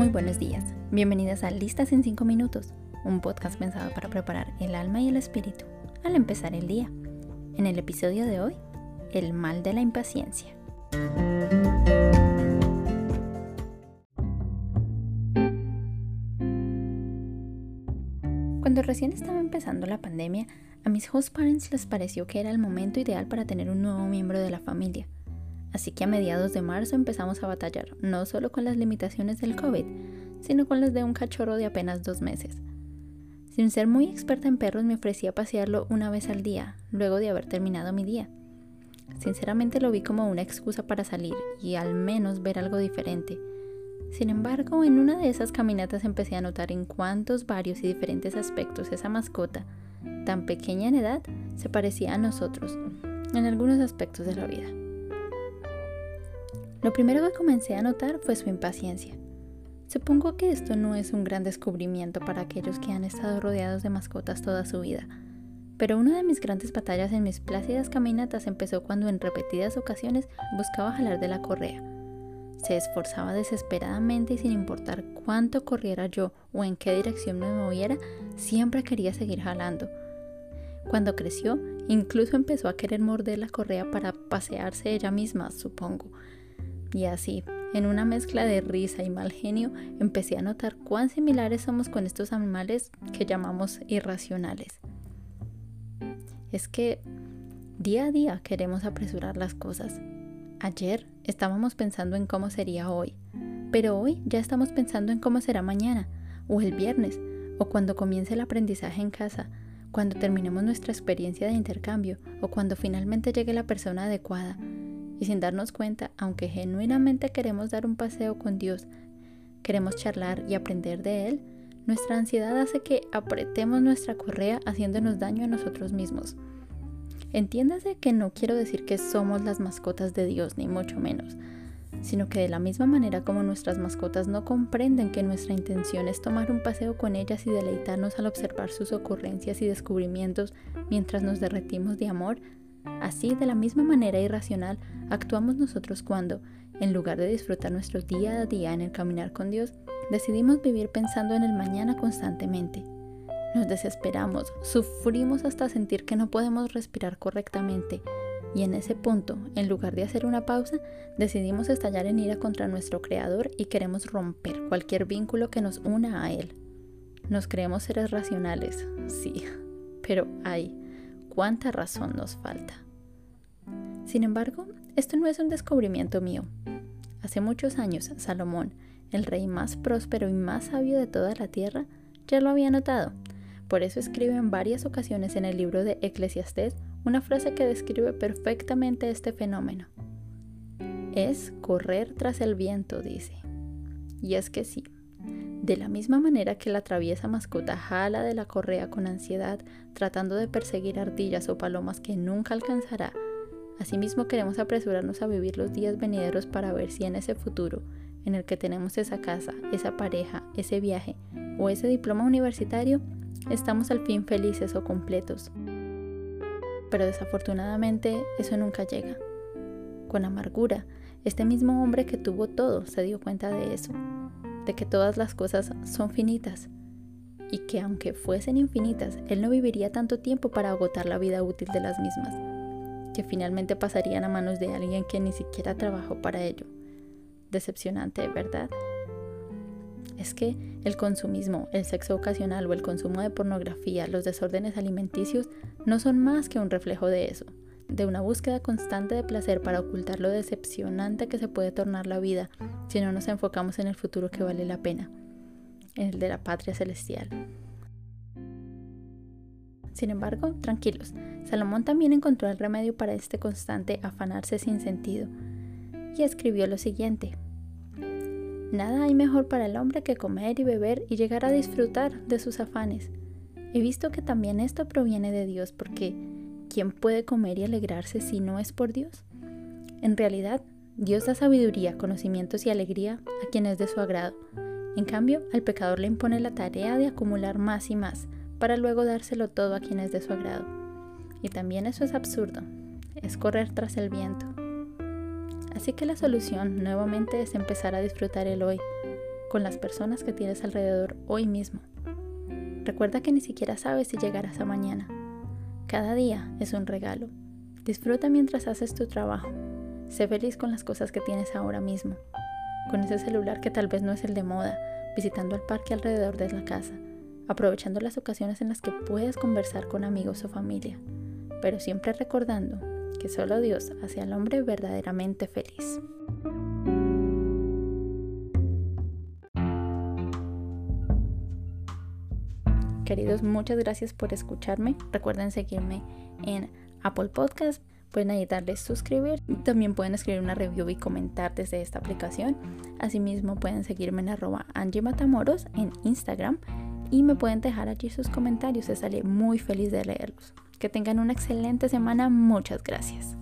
Muy buenos días, bienvenidas a Listas en 5 Minutos, un podcast pensado para preparar el alma y el espíritu al empezar el día. En el episodio de hoy, el mal de la impaciencia. Cuando recién estaba empezando la pandemia, a mis host parents les pareció que era el momento ideal para tener un nuevo miembro de la familia Así que a mediados de marzo empezamos a batallar, no solo con las limitaciones del COVID, sino con las de un cachorro de apenas dos meses. Sin ser muy experta en perros, me ofrecí a pasearlo una vez al día, luego de haber terminado mi día. Sinceramente lo vi como una excusa para salir y al menos ver algo diferente. Sin embargo, en una de esas caminatas empecé a notar en cuántos varios y diferentes aspectos esa mascota, tan pequeña en edad, se parecía a nosotros, en algunos aspectos de la vida. Lo primero que comencé a notar fue su impaciencia. Supongo que esto no es un gran descubrimiento para aquellos que han estado rodeados de mascotas toda su vida, pero una de mis grandes batallas en mis plácidas caminatas empezó cuando en repetidas ocasiones buscaba jalar de la correa. Se esforzaba desesperadamente y sin importar cuánto corriera yo o en qué dirección me moviera, siempre quería seguir jalando. Cuando creció, incluso empezó a querer morder la correa para pasearse ella misma, supongo y así, en una mezcla de risa y mal genio, empecé a notar cuán similares somos con estos animales que llamamos irracionales. Es que día a día queremos apresurar las cosas. Ayer estábamos pensando en cómo sería hoy, pero hoy ya estamos pensando en cómo será mañana, o el viernes, o cuando comience el aprendizaje en casa, cuando terminemos nuestra experiencia de intercambio, o cuando finalmente llegue la persona adecuada y sin darnos cuenta, aunque genuinamente queremos dar un paseo con Dios, queremos charlar y aprender de Él, nuestra ansiedad hace que apretemos nuestra correa haciéndonos daño a nosotros mismos. Entiéndase que no quiero decir que somos las mascotas de Dios, ni mucho menos, sino que de la misma manera como nuestras mascotas no comprenden que nuestra intención es tomar un paseo con ellas y deleitarnos al observar sus ocurrencias y descubrimientos mientras nos derretimos de amor, Así, de la misma manera irracional, actuamos nosotros cuando, en lugar de disfrutar nuestro día a día en el caminar con Dios, decidimos vivir pensando en el mañana constantemente. Nos desesperamos, sufrimos hasta sentir que no podemos respirar correctamente y en ese punto, en lugar de hacer una pausa, decidimos estallar en ira contra nuestro Creador y queremos romper cualquier vínculo que nos una a Él. Nos creemos seres racionales, sí, pero hay cuánta razón nos falta. Sin embargo, esto no es un descubrimiento mío. Hace muchos años, Salomón, el rey más próspero y más sabio de toda la tierra, ya lo había notado. Por eso escribe en varias ocasiones en el libro de Eclesiastés una frase que describe perfectamente este fenómeno. Es correr tras el viento, dice. Y es que sí, de la misma manera que la traviesa mascota jala de la correa con ansiedad, tratando de perseguir ardillas o palomas que nunca alcanzará, asimismo queremos apresurarnos a vivir los días venideros para ver si en ese futuro, en el que tenemos esa casa, esa pareja, ese viaje o ese diploma universitario, estamos al fin felices o completos. Pero desafortunadamente eso nunca llega. Con amargura, este mismo hombre que tuvo todo se dio cuenta de eso de que todas las cosas son finitas y que aunque fuesen infinitas, él no viviría tanto tiempo para agotar la vida útil de las mismas, que finalmente pasarían a manos de alguien que ni siquiera trabajó para ello. Decepcionante, ¿verdad? Es que el consumismo, el sexo ocasional o el consumo de pornografía, los desórdenes alimenticios, no son más que un reflejo de eso de una búsqueda constante de placer para ocultar lo decepcionante que se puede tornar la vida si no nos enfocamos en el futuro que vale la pena, en el de la patria celestial. Sin embargo, tranquilos, Salomón también encontró el remedio para este constante afanarse sin sentido y escribió lo siguiente. Nada hay mejor para el hombre que comer y beber y llegar a disfrutar de sus afanes. He visto que también esto proviene de Dios porque ¿quién puede comer y alegrarse si no es por Dios? En realidad, Dios da sabiduría, conocimientos y alegría a quien es de su agrado. En cambio, al pecador le impone la tarea de acumular más y más, para luego dárselo todo a quien es de su agrado. Y también eso es absurdo, es correr tras el viento. Así que la solución nuevamente es empezar a disfrutar el hoy, con las personas que tienes alrededor hoy mismo. Recuerda que ni siquiera sabes si llegarás a mañana. Cada día es un regalo. Disfruta mientras haces tu trabajo. Sé feliz con las cosas que tienes ahora mismo. Con ese celular que tal vez no es el de moda, visitando el parque alrededor de la casa, aprovechando las ocasiones en las que puedes conversar con amigos o familia, pero siempre recordando que solo Dios hace al hombre verdaderamente feliz. Queridos, muchas gracias por escucharme. Recuerden seguirme en Apple Podcast. Pueden ahí darle suscribir. También pueden escribir una review y comentar desde esta aplicación. Asimismo, pueden seguirme en arroba Angie Matamoros en Instagram y me pueden dejar allí sus comentarios. Estaré muy feliz de leerlos. Que tengan una excelente semana. Muchas gracias.